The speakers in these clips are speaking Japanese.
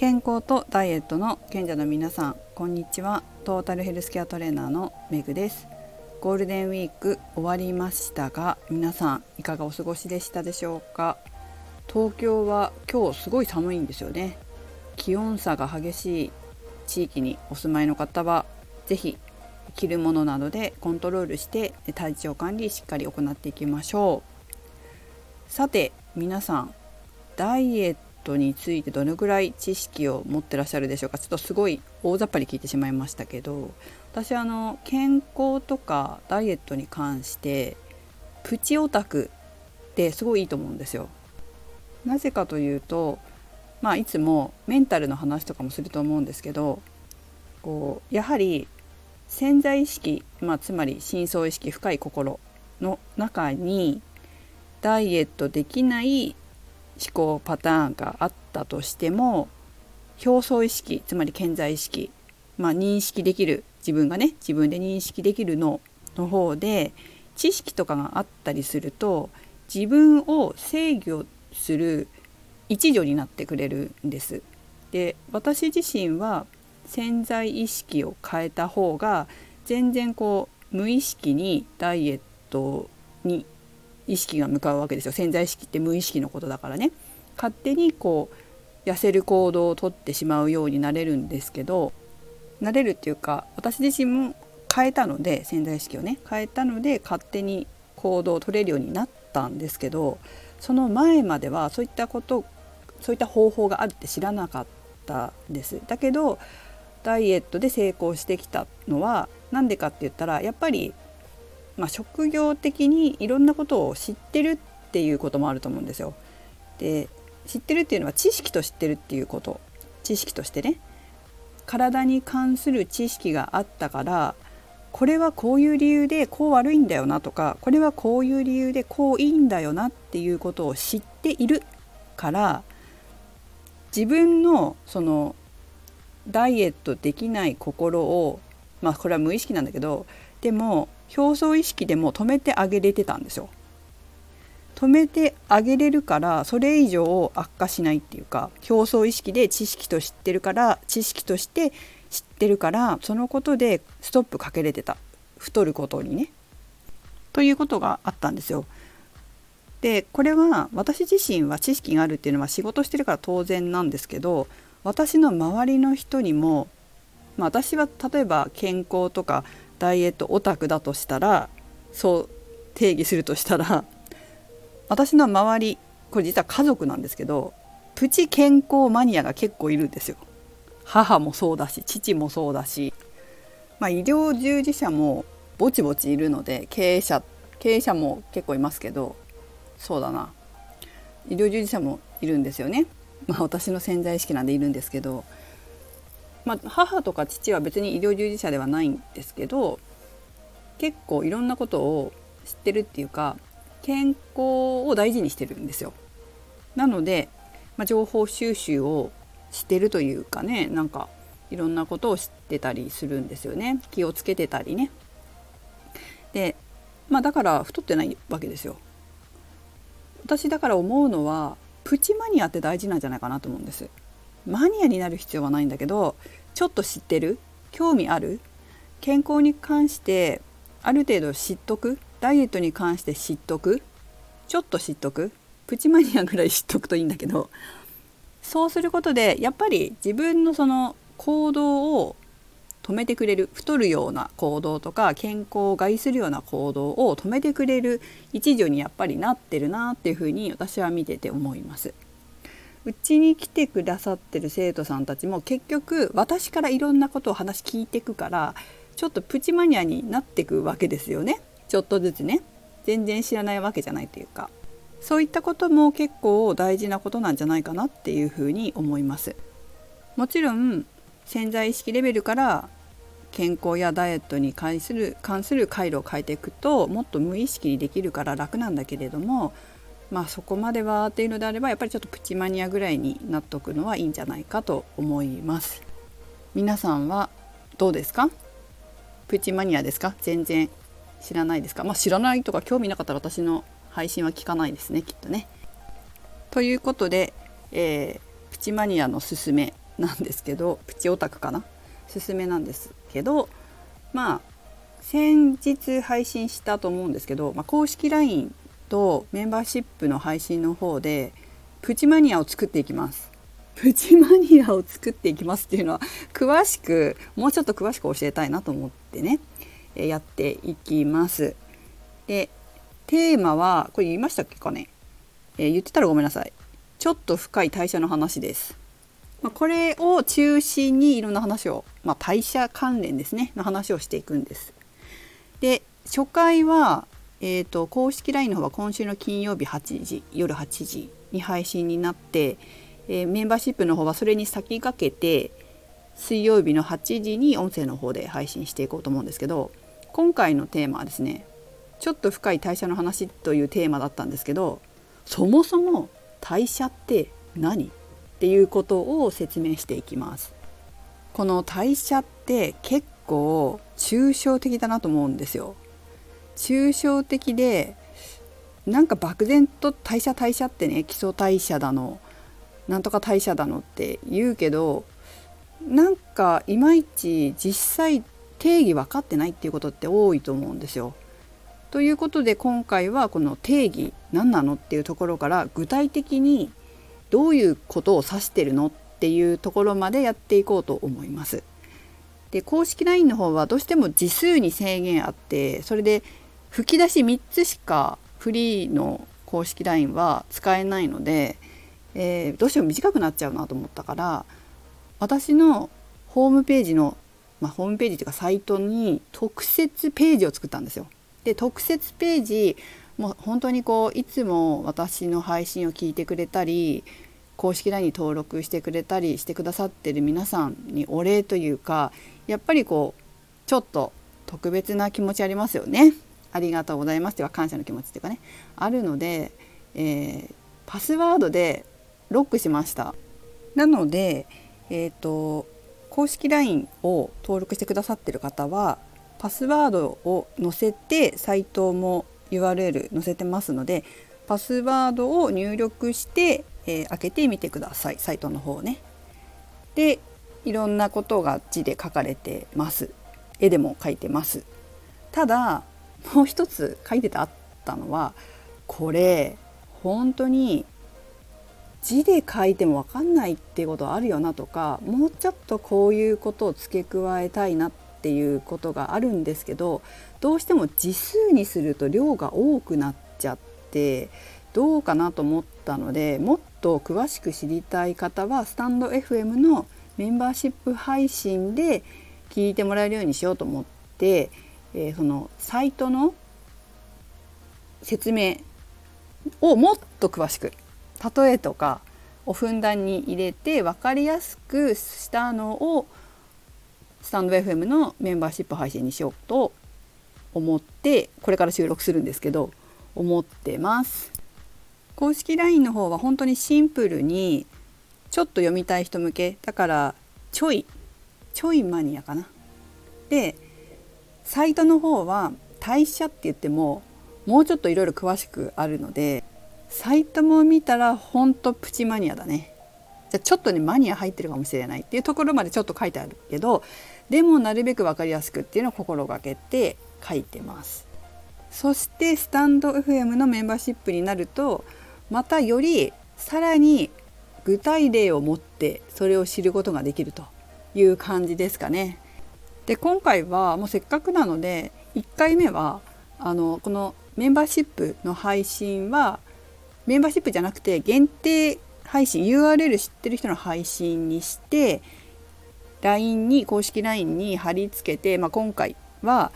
健康とダイエットの賢者の皆さんこんにちは。トータルヘルスケアトレーナーのメグです。ゴールデンウィーク終わりましたが皆さんいかがお過ごしでしたでしょうか？東京は今日すごい寒いんですよね。気温差が激しい地域にお住まいの方は是非着るものなどでコントロールして体調管理しっかり行っていきましょう。さて皆さんダイエットについてどのぐらい知識を持ってらっしゃるでしょうか？ちょっとすごい大雑把に聞いてしまいましたけど私あの健康とかダイエットに関してプチオタクってすごいいいと思うんですよ。なぜかというとまあいつもメンタルの話とかもすると思うんですけどこうやはり潜在意識、まあ、つまり深層意識深い心の中にダイエットできない思考パターンがあったとしても表層意識つまり潜在意識、まあ、認識できる自分がね自分で認識できるのの方で知識とかがあったりすると自分を制御する一助になってくれるんです。で私自身は潜在意識を変えた方が全然こう無意識にダイエットに意識が向かうわけですよ。潜在意識って無意識のことだからね。勝手にこう痩せる行動をとってしまうようになれるんですけどなれるっていうか私自身も変えたので潜在意識をね。変えたので勝手に行動を取れるようになったんですけどその前まではそういったことそういった方法があるって知らなかったんです。だけどダイエットで成功してきたのは何でかって言ったらやっぱりまあ、職業的にいろんなことを知ってるっていうこともあると思うんですよ。で知ってるっていうのは知識と知ってるっていうこと知識としてね体に関する知識があったからこれはこういう理由でこう悪いんだよなとかこれはこういう理由でこういいんだよなっていうことを知っているから自分のそのダイエットできない心をまあこれは無意識なんだけどでも表層意識でも止めてあげれてたんですよ。止めてあげれるからそれ以上悪化しないっていうか表層意識で知識と知ってるから知識として知ってるからそのことでストップかけれてた太ることにね。ということがあったんですよ。でこれは私自身は知識があるっていうのは仕事してるから当然なんですけど私の周りの人にも、まあ、私は例えば健康とかダイエットオタクだとしたらそう定義するとしたら私の周りこれ実は家族なんですけどプチ健康マニアが結構いるんですよ。母もそうだし父もそうだし、まあ、医療従事者もぼちぼちいるので経営者経営者も結構いますけどそうだな医療従事者もいるんですよね。まあ、私の潜在意識なんでいるんですけどまあ、母とか父は別に医療従事者ではないんですけど結構いろんなことを知ってるっていうか健康を大事にしてるんですよ。なので、まあ、情報収集をしてるというかねなんかいろんなことを知ってたりするんですよね気をつけてたりね。でまあだから太ってないわけですよ。私だから思うのはプチマニアって大事なんじゃないかなと思うんです。マニアになる必要はないんだけどちょっと知ってる？興味ある？健康に関してある程度知っとく？ダイエットに関して知っとく？ちょっと知っとく？プチマニアぐらい知っとくといいんだけど。そうすることでやっぱり自分のその行動を止めてくれる？太るような行動とか健康を害するような行動を止めてくれる一助にやっぱりなってるなっていうふうに私は見てて思います。うちに来てくださってる生徒さんたちも結局私からいろんなことを話聞いてくからちょっとプチマニアになってくわけですよね。ちょっとずつね。全然知らないわけじゃないというか。そういったことも結構大事なことなんじゃないかなっていうふうに思います。もちろん潜在意識レベルから健康やダイエットに関する関する回路を変えていくともっと無意識にできるから楽なんだけれどもまあそこまではっていうのであればやっぱりちょっとプチマニアぐらいになっとくのはいいんじゃないかと思います。皆さんはどうですか？プチマニアですか？全然知らないですか？まあ知らないとか興味なかったら私の配信は聞かないですねきっとね。ということで、えー、プチマニアのすすめなんですけどプチオタクかな？すすめなんですけどまあ先日配信したと思うんですけど、まあ、公式 LINE とメンバーシップの配信の方でプチマニアを作っていきます。プチマニアを作っていきますっていうのは詳しくもうちょっと詳しく教えたいなと思ってねやっていきます。でテーマはこれ言いましたっけかね、えー、言ってたらごめんなさい。ちょっと深い代謝の話です。まあ、これを中心にいろんな話を、まあ、代謝関連ですねの話をしていくんです。で初回は、えーと、公式 LINE の方は今週の金曜日8時夜8時に配信になって、えー、メンバーシップの方はそれに先駆けて水曜日の8時に音声の方で配信していこうと思うんですけど今回のテーマはですねちょっと深い代謝の話というテーマだったんですけどそもそも代謝って何っていうことを説明していきます。この代謝って結構抽象的だなと思うんですよ。抽象的でなんか漠然と代謝代謝ってね基礎代謝だのなんとか代謝だのって言うけどなんかいまいち実際定義分かってないっていうことって多いと思うんですよ。ということで今回はこの定義何なのっていうところから具体的にどういうことを指してるのっていうところまでやっていこうと思います。で公式 LINE の方はどうしても字数に制限あってそれで吹き出し3つしかフリーの公式 LINE は使えないので、えー、どうしても短くなっちゃうなと思ったから私のホームページの、まあ、ホームページというかサイトに特設ページを作ったんですよ。で特設ページもう本当にこういつも私の配信を聞いてくれたり公式 LINE に登録してくれたりしてくださってる皆さんにお礼というかやっぱりこうちょっと特別な気持ちありますよね。ありがとうございます。では感謝の気持ちっていうかね。あるので、えー、パスワードでロックしました。なので、えーと、公式 LINE を登録してくださってる方はパスワードを載せてサイトも URL 載せてますのでパスワードを入力して、えー、開けてみてください。サイトの方ね。でいろんなことが字で書かれてます。絵でも書いてます。ただもう一つ書いててあったのはこれ本当に字で書いても分かんないっていうことあるよなとかもうちょっとこういうことを付け加えたいなっていうことがあるんですけどどうしても字数にすると量が多くなっちゃってどうかなと思ったのでもっと詳しく知りたい方はスタンド FM のメンバーシップ配信で聞いてもらえるようにしようと思って、えー、そのサイトの説明をもっと詳しく例えとかをふんだんに入れて分かりやすくしたのをスタンド FM のメンバーシップ配信にしようと思ってこれから収録するんですけど思ってます。公式 LINE の方は本当にシンプルにちょっと読みたい人向けだからちょいちょいマニアかな。でサイトの方は代謝って言ってももうちょっといろいろ詳しくあるのでサイトも見たらほんとプチマニアだね。じゃちょっとねマニア入ってるかもしれないっていうところまでちょっと書いてあるけどでもなるべく分かりやすくっていうのを心がけて書いてます。そしてスタンド FM のメンバーシップになるとまたよりさらに具体例を持ってそれを知ることができるという感じですかね。で今回はもうせっかくなので1回目はあのこのメンバーシップの配信はメンバーシップじゃなくて限定配信 URL 知ってる人の配信にして LINE に公式 LINE に貼り付けて、まあ、今回は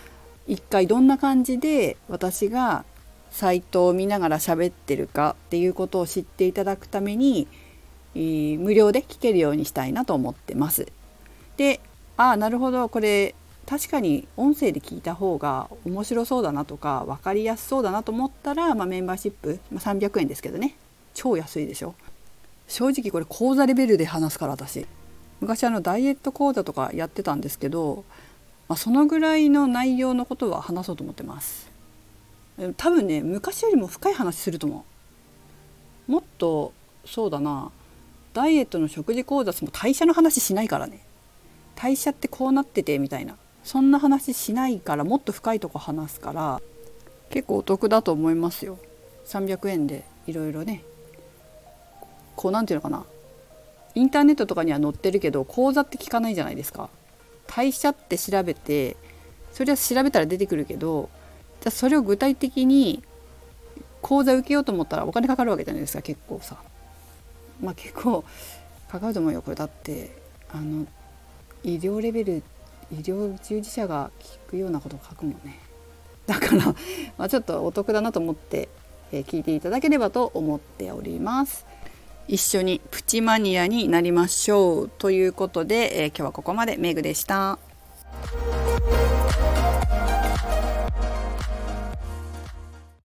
一回どんな感じで私がサイトを見ながら喋ってるかっていうことを知っていただくためにえ無料で聞けるようにしたいなと思ってます。でああなるほど。これ確かに音声で聞いた方が面白そうだなとか分かりやすそうだなと思ったら、まあ、メンバーシップ、まあ、300円ですけどね。超安いでしょ。正直これ講座レベルで話すから私。昔あのダイエット講座とかやってたんですけど、まあ、そのぐらいの内容のことは話そうと思ってます。多分ね昔よりも深い話すると思う。もっとそうだな。ダイエットの食事講座も代謝の話しないからね。代謝ってこうなっててみたいな。そんな話しないからもっと深いとこ話すから結構お得だと思いますよ。300円でいろいろね。こう何て言うのかな。インターネットとかには載ってるけど講座って聞かないじゃないですか。代謝って調べてそれは調べたら出てくるけどじゃそれを具体的に講座受けようと思ったらお金かかるわけじゃないですか結構さ。まあ結構かかると思うよこれ。だってあの医療レベル医療従事者が聞くようなことを書くもんね。だから、まあ、ちょっとお得だなと思って、え、聞いていただければと思っております。一緒にプチマニアになりましょうということで、え、今日はここまで。メグでした。